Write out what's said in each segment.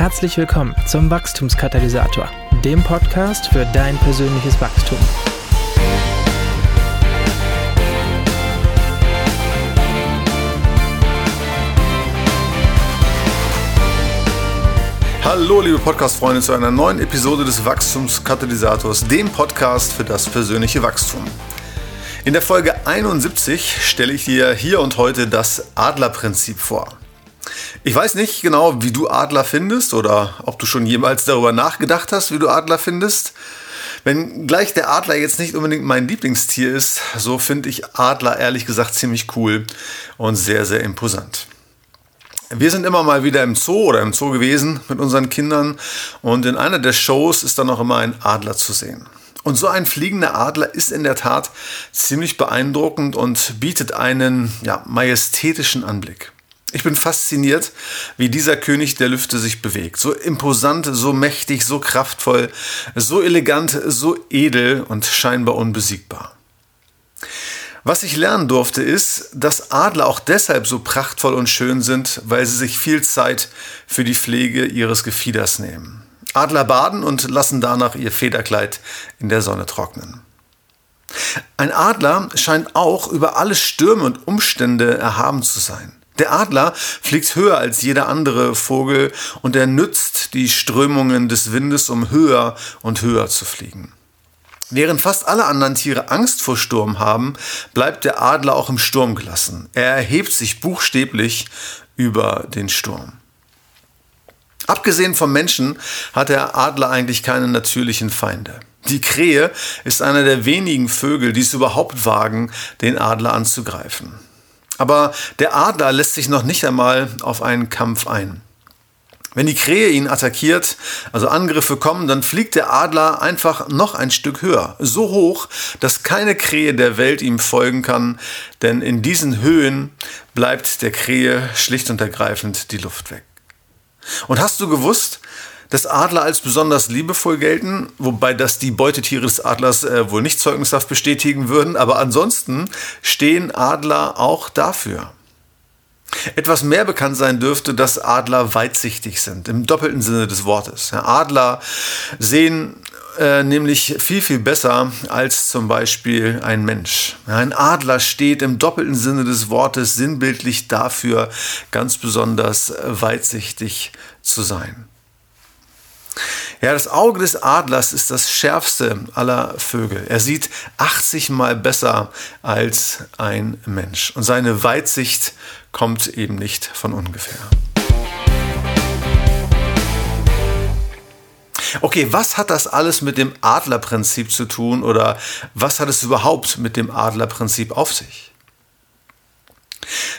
Herzlich willkommen zum Wachstumskatalysator, dem Podcast für dein persönliches Wachstum. Hallo, liebe Podcast-Freunde, zu einer neuen Episode des Wachstumskatalysators, dem Podcast für das persönliche Wachstum. In der Folge 71 stelle ich dir hier und heute das Adlerprinzip vor. Ich weiß nicht genau, wie du Adler findest oder ob du schon jemals darüber nachgedacht hast, wie du Adler findest. Wenn gleich der Adler jetzt nicht unbedingt mein Lieblingstier ist, so finde ich Adler ehrlich gesagt ziemlich cool und sehr, sehr imposant. Wir sind immer mal wieder im Zoo oder im Zoo gewesen mit unseren Kindern und in einer der Shows ist dann auch immer ein Adler zu sehen. Und so ein fliegender Adler ist in der Tat ziemlich beeindruckend und bietet einen ja, majestätischen Anblick. Ich bin fasziniert, wie dieser König der Lüfte sich bewegt. So imposant, so mächtig, so kraftvoll, so elegant, so edel und scheinbar unbesiegbar. Was ich lernen durfte, ist, dass Adler auch deshalb so prachtvoll und schön sind, weil sie sich viel Zeit für die Pflege ihres Gefieders nehmen. Adler baden und lassen danach ihr Federkleid in der Sonne trocknen. Ein Adler scheint auch über alle Stürme und Umstände erhaben zu sein. Der Adler fliegt höher als jeder andere Vogel und er nützt die Strömungen des Windes, um höher und höher zu fliegen. Während fast alle anderen Tiere Angst vor Sturm haben, bleibt der Adler auch im Sturm gelassen. Er erhebt sich buchstäblich über den Sturm. Abgesehen vom Menschen hat der Adler eigentlich keine natürlichen Feinde. Die Krähe ist einer der wenigen Vögel, die es überhaupt wagen, den Adler anzugreifen. Aber der Adler lässt sich noch nicht einmal auf einen Kampf ein. Wenn die Krähe ihn attackiert, also Angriffe kommen, dann fliegt der Adler einfach noch ein Stück höher. So hoch, dass keine Krähe der Welt ihm folgen kann, denn in diesen Höhen bleibt der Krähe schlicht und ergreifend die Luft weg. Und hast du gewusst, dass Adler als besonders liebevoll gelten, wobei das die Beutetiere des Adlers äh, wohl nicht zeugnishaft bestätigen würden, aber ansonsten stehen Adler auch dafür. Etwas mehr bekannt sein dürfte, dass Adler weitsichtig sind, im doppelten Sinne des Wortes. Adler sehen äh, nämlich viel, viel besser als zum Beispiel ein Mensch. Ein Adler steht im doppelten Sinne des Wortes sinnbildlich dafür, ganz besonders weitsichtig zu sein. Ja, das Auge des Adlers ist das schärfste aller Vögel. Er sieht 80 mal besser als ein Mensch. Und seine Weitsicht kommt eben nicht von ungefähr. Okay, was hat das alles mit dem Adlerprinzip zu tun oder was hat es überhaupt mit dem Adlerprinzip auf sich?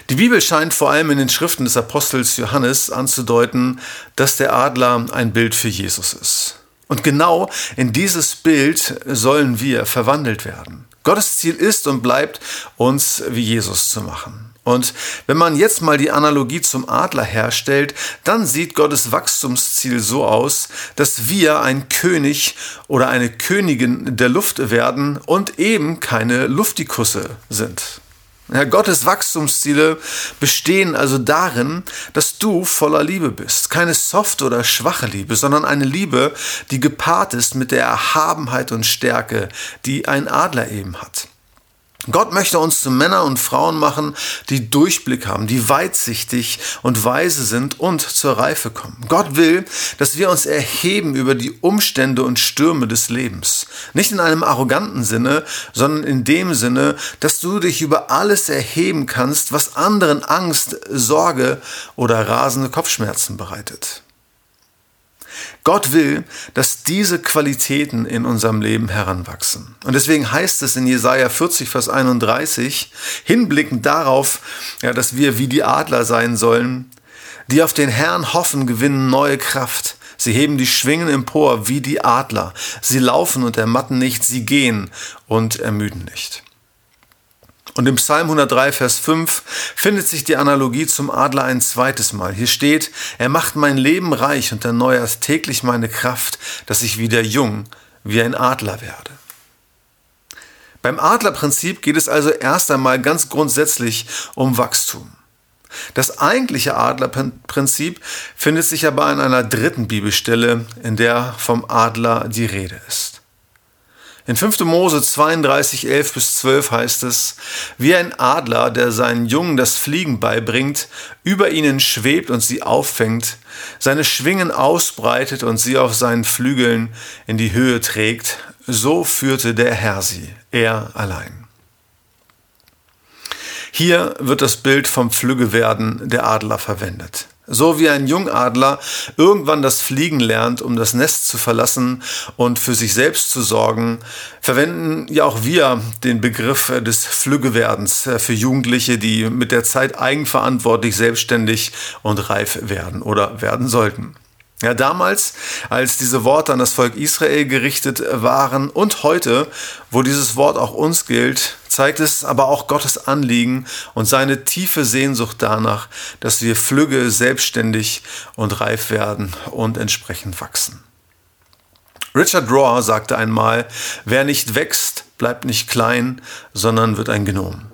Die Bibel scheint vor allem in den Schriften des Apostels Johannes anzudeuten, dass der Adler ein Bild für Jesus ist. Und genau in dieses Bild sollen wir verwandelt werden. Gottes Ziel ist und bleibt, uns wie Jesus zu machen. Und wenn man jetzt mal die Analogie zum Adler herstellt, dann sieht Gottes Wachstumsziel so aus, dass wir ein König oder eine Königin der Luft werden und eben keine Luftikusse sind. Ja, Gottes Wachstumsziele bestehen also darin, dass du voller Liebe bist. Keine soft oder schwache Liebe, sondern eine Liebe, die gepaart ist mit der Erhabenheit und Stärke, die ein Adler eben hat. Gott möchte uns zu Männern und Frauen machen, die Durchblick haben, die weitsichtig und weise sind und zur Reife kommen. Gott will, dass wir uns erheben über die Umstände und Stürme des Lebens. Nicht in einem arroganten Sinne, sondern in dem Sinne, dass du dich über alles erheben kannst, was anderen Angst, Sorge oder rasende Kopfschmerzen bereitet. Gott will, dass diese Qualitäten in unserem Leben heranwachsen. Und deswegen heißt es in Jesaja 40, Vers 31, hinblickend darauf, ja, dass wir wie die Adler sein sollen, die auf den Herrn hoffen, gewinnen neue Kraft. Sie heben die Schwingen empor wie die Adler. Sie laufen und ermatten nicht, sie gehen und ermüden nicht. Und im Psalm 103, Vers 5 findet sich die Analogie zum Adler ein zweites Mal. Hier steht, er macht mein Leben reich und erneuert täglich meine Kraft, dass ich wieder jung wie ein Adler werde. Beim Adlerprinzip geht es also erst einmal ganz grundsätzlich um Wachstum. Das eigentliche Adlerprinzip findet sich aber an einer dritten Bibelstelle, in der vom Adler die Rede ist. In 5. Mose 32, 11 bis 12 heißt es, wie ein Adler, der seinen Jungen das Fliegen beibringt, über ihnen schwebt und sie auffängt, seine Schwingen ausbreitet und sie auf seinen Flügeln in die Höhe trägt, so führte der Herr sie, er allein. Hier wird das Bild vom Flüggewerden der Adler verwendet. So wie ein Jungadler irgendwann das Fliegen lernt, um das Nest zu verlassen und für sich selbst zu sorgen, verwenden ja auch wir den Begriff des Flüggewerdens für Jugendliche, die mit der Zeit eigenverantwortlich, selbstständig und reif werden oder werden sollten. Ja, damals, als diese Worte an das Volk Israel gerichtet waren und heute, wo dieses Wort auch uns gilt, zeigt es aber auch Gottes Anliegen und seine tiefe Sehnsucht danach, dass wir flügge, selbstständig und reif werden und entsprechend wachsen. Richard Rohr sagte einmal, wer nicht wächst, bleibt nicht klein, sondern wird ein Gnom.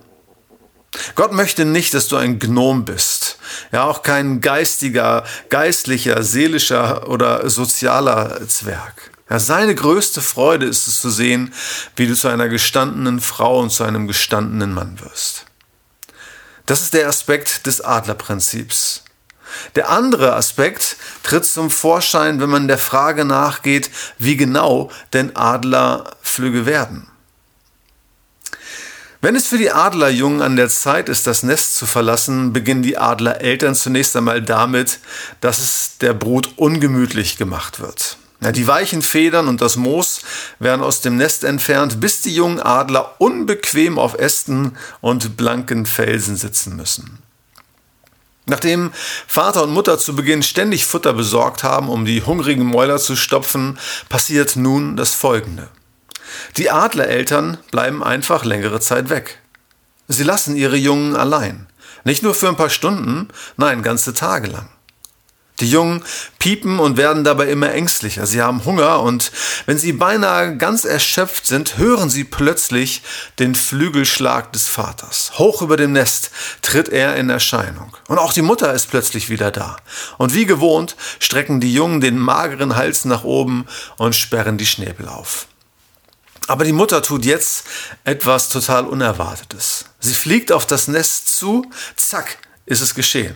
Gott möchte nicht, dass du ein Gnom bist. Ja, auch kein geistiger, geistlicher, seelischer oder sozialer Zwerg. Ja, seine größte Freude ist es zu sehen, wie du zu einer gestandenen Frau und zu einem gestandenen Mann wirst. Das ist der Aspekt des Adlerprinzips. Der andere Aspekt tritt zum Vorschein, wenn man der Frage nachgeht, wie genau denn Adlerflüge werden. Wenn es für die Adlerjungen an der Zeit ist, das Nest zu verlassen, beginnen die Adlereltern zunächst einmal damit, dass es der Brut ungemütlich gemacht wird. Ja, die weichen Federn und das Moos werden aus dem Nest entfernt, bis die jungen Adler unbequem auf Ästen und blanken Felsen sitzen müssen. Nachdem Vater und Mutter zu Beginn ständig Futter besorgt haben, um die hungrigen Mäuler zu stopfen, passiert nun das Folgende. Die Adlereltern bleiben einfach längere Zeit weg. Sie lassen ihre Jungen allein. Nicht nur für ein paar Stunden, nein, ganze Tage lang. Die Jungen piepen und werden dabei immer ängstlicher. Sie haben Hunger und wenn sie beinahe ganz erschöpft sind, hören sie plötzlich den Flügelschlag des Vaters. Hoch über dem Nest tritt er in Erscheinung. Und auch die Mutter ist plötzlich wieder da. Und wie gewohnt strecken die Jungen den mageren Hals nach oben und sperren die Schnäbel auf. Aber die Mutter tut jetzt etwas total Unerwartetes. Sie fliegt auf das Nest zu, zack, ist es geschehen.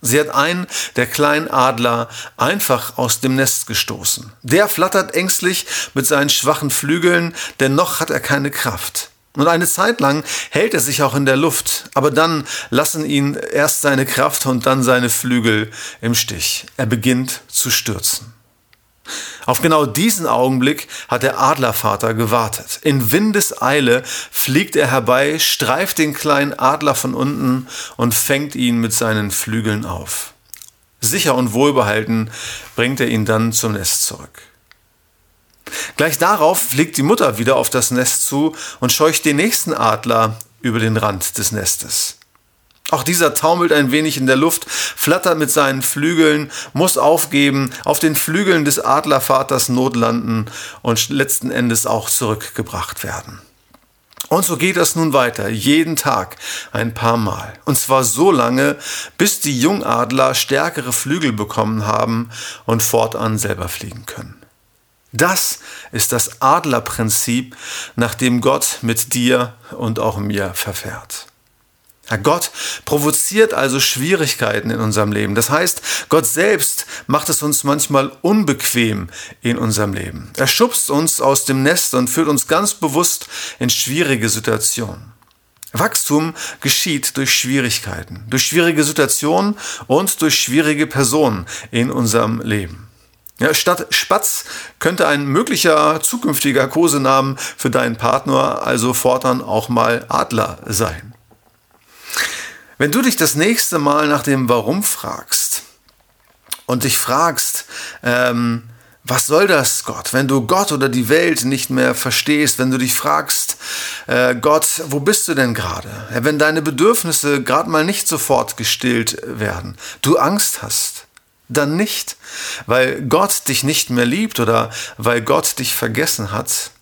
Sie hat einen der kleinen Adler einfach aus dem Nest gestoßen. Der flattert ängstlich mit seinen schwachen Flügeln, denn noch hat er keine Kraft. Und eine Zeit lang hält er sich auch in der Luft, aber dann lassen ihn erst seine Kraft und dann seine Flügel im Stich. Er beginnt zu stürzen. Auf genau diesen Augenblick hat der Adlervater gewartet. In Windeseile fliegt er herbei, streift den kleinen Adler von unten und fängt ihn mit seinen Flügeln auf. Sicher und wohlbehalten bringt er ihn dann zum Nest zurück. Gleich darauf fliegt die Mutter wieder auf das Nest zu und scheucht den nächsten Adler über den Rand des Nestes. Auch dieser taumelt ein wenig in der Luft, flattert mit seinen Flügeln, muss aufgeben, auf den Flügeln des Adlervaters notlanden und letzten Endes auch zurückgebracht werden. Und so geht das nun weiter, jeden Tag ein paar Mal. Und zwar so lange, bis die Jungadler stärkere Flügel bekommen haben und fortan selber fliegen können. Das ist das Adlerprinzip, nach dem Gott mit dir und auch mir verfährt. Gott provoziert also Schwierigkeiten in unserem Leben. Das heißt, Gott selbst macht es uns manchmal unbequem in unserem Leben. Er schubst uns aus dem Nest und führt uns ganz bewusst in schwierige Situationen. Wachstum geschieht durch Schwierigkeiten, durch schwierige Situationen und durch schwierige Personen in unserem Leben. Ja, statt Spatz könnte ein möglicher zukünftiger Kosenamen für deinen Partner also fortan auch mal Adler sein. Wenn du dich das nächste Mal nach dem Warum fragst und dich fragst, ähm, was soll das, Gott? Wenn du Gott oder die Welt nicht mehr verstehst, wenn du dich fragst, äh, Gott, wo bist du denn gerade? Wenn deine Bedürfnisse gerade mal nicht sofort gestillt werden, du Angst hast, dann nicht, weil Gott dich nicht mehr liebt oder weil Gott dich vergessen hat,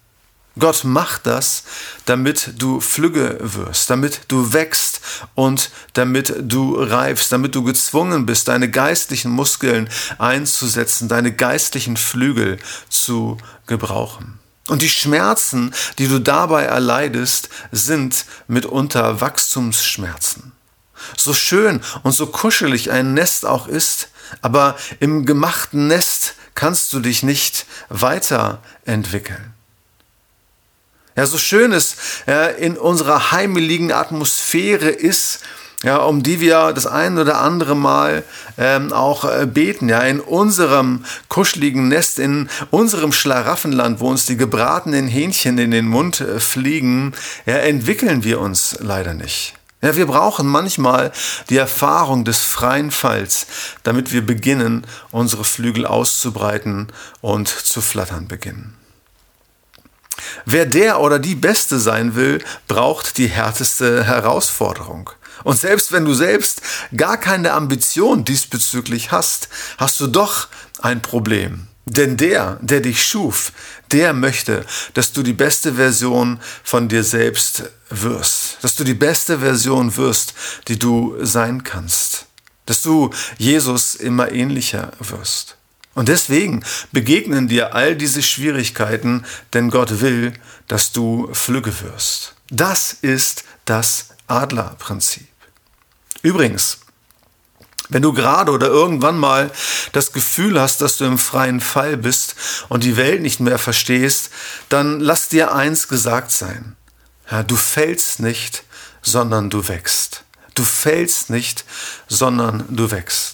Gott macht das, damit du flügge wirst, damit du wächst und damit du reifst, damit du gezwungen bist, deine geistlichen Muskeln einzusetzen, deine geistlichen Flügel zu gebrauchen. Und die Schmerzen, die du dabei erleidest, sind mitunter Wachstumsschmerzen. So schön und so kuschelig ein Nest auch ist, aber im gemachten Nest kannst du dich nicht weiterentwickeln. Ja, so schön es ja, in unserer heimeligen Atmosphäre ist, ja, um die wir das ein oder andere Mal ähm, auch äh, beten, ja, in unserem kuscheligen Nest, in unserem Schlaraffenland, wo uns die gebratenen Hähnchen in den Mund äh, fliegen, ja, entwickeln wir uns leider nicht. Ja, wir brauchen manchmal die Erfahrung des freien Falls, damit wir beginnen, unsere Flügel auszubreiten und zu flattern beginnen. Wer der oder die Beste sein will, braucht die härteste Herausforderung. Und selbst wenn du selbst gar keine Ambition diesbezüglich hast, hast du doch ein Problem. Denn der, der dich schuf, der möchte, dass du die beste Version von dir selbst wirst. Dass du die beste Version wirst, die du sein kannst. Dass du Jesus immer ähnlicher wirst. Und deswegen begegnen dir all diese Schwierigkeiten, denn Gott will, dass du flügge wirst. Das ist das Adlerprinzip. Übrigens, wenn du gerade oder irgendwann mal das Gefühl hast, dass du im freien Fall bist und die Welt nicht mehr verstehst, dann lass dir eins gesagt sein. Ja, du fällst nicht, sondern du wächst. Du fällst nicht, sondern du wächst.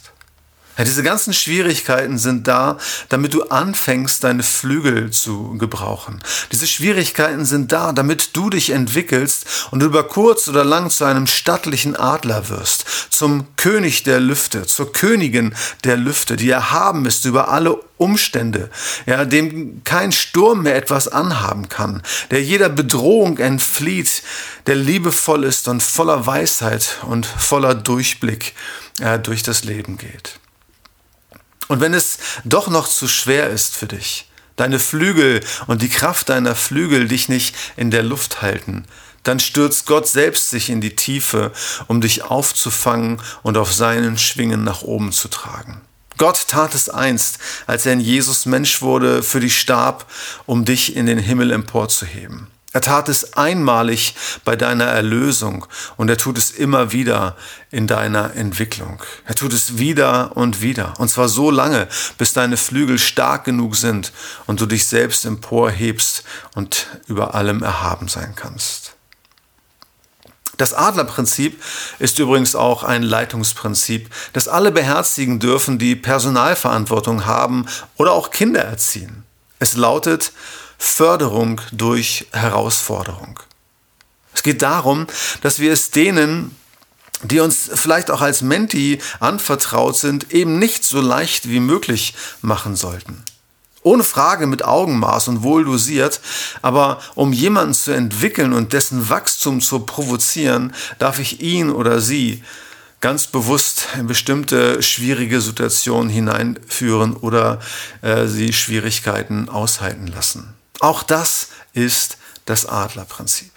Ja, diese ganzen Schwierigkeiten sind da, damit du anfängst, deine Flügel zu gebrauchen. Diese Schwierigkeiten sind da, damit du dich entwickelst und über kurz oder lang zu einem stattlichen Adler wirst, zum König der Lüfte, zur Königin der Lüfte, die erhaben ist über alle Umstände, ja, dem kein Sturm mehr etwas anhaben kann, der jeder Bedrohung entflieht, der liebevoll ist und voller Weisheit und voller Durchblick ja, durch das Leben geht. Und wenn es doch noch zu schwer ist für dich, deine Flügel und die Kraft deiner Flügel dich nicht in der Luft halten, dann stürzt Gott selbst sich in die Tiefe, um dich aufzufangen und auf seinen Schwingen nach oben zu tragen. Gott tat es einst, als er in Jesus Mensch wurde, für dich starb, um dich in den Himmel emporzuheben. Er tat es einmalig bei deiner Erlösung und er tut es immer wieder in deiner Entwicklung. Er tut es wieder und wieder. Und zwar so lange, bis deine Flügel stark genug sind und du dich selbst emporhebst und über allem erhaben sein kannst. Das Adlerprinzip ist übrigens auch ein Leitungsprinzip, das alle beherzigen dürfen, die Personalverantwortung haben oder auch Kinder erziehen. Es lautet, Förderung durch Herausforderung. Es geht darum, dass wir es denen, die uns vielleicht auch als Menti anvertraut sind, eben nicht so leicht wie möglich machen sollten. Ohne Frage mit Augenmaß und wohl dosiert, aber um jemanden zu entwickeln und dessen Wachstum zu provozieren, darf ich ihn oder sie ganz bewusst in bestimmte schwierige Situationen hineinführen oder äh, sie Schwierigkeiten aushalten lassen. Auch das ist das Adlerprinzip.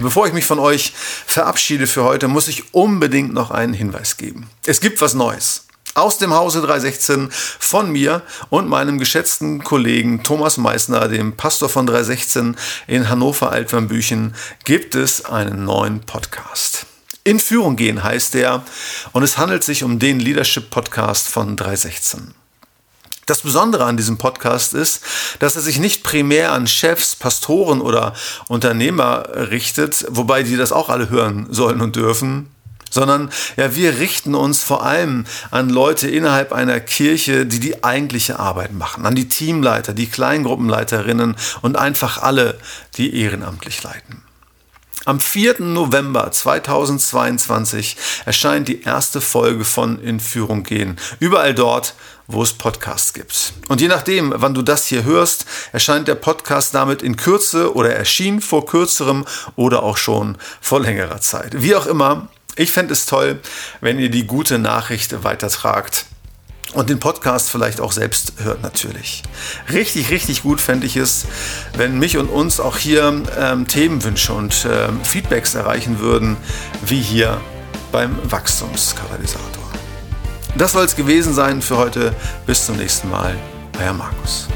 Bevor ich mich von euch verabschiede für heute, muss ich unbedingt noch einen Hinweis geben. Es gibt was Neues. Aus dem Hause 316 von mir und meinem geschätzten Kollegen Thomas Meissner, dem Pastor von 316 in Hannover Altwernbüchen, gibt es einen neuen Podcast. In Führung gehen heißt der und es handelt sich um den Leadership Podcast von 316. Das Besondere an diesem Podcast ist, dass er sich nicht primär an Chefs, Pastoren oder Unternehmer richtet, wobei die das auch alle hören sollen und dürfen, sondern ja, wir richten uns vor allem an Leute innerhalb einer Kirche, die die eigentliche Arbeit machen, an die Teamleiter, die Kleingruppenleiterinnen und einfach alle, die ehrenamtlich leiten. Am 4. November 2022 erscheint die erste Folge von In Führung gehen. Überall dort, wo es Podcasts gibt. Und je nachdem, wann du das hier hörst, erscheint der Podcast damit in Kürze oder erschien vor kürzerem oder auch schon vor längerer Zeit. Wie auch immer, ich fände es toll, wenn ihr die gute Nachricht weitertragt und den Podcast vielleicht auch selbst hört natürlich. Richtig, richtig gut fände ich es, wenn mich und uns auch hier ähm, Themenwünsche und ähm, Feedbacks erreichen würden, wie hier beim Wachstumskatalysator. Das soll es gewesen sein für heute. Bis zum nächsten Mal. Euer Markus.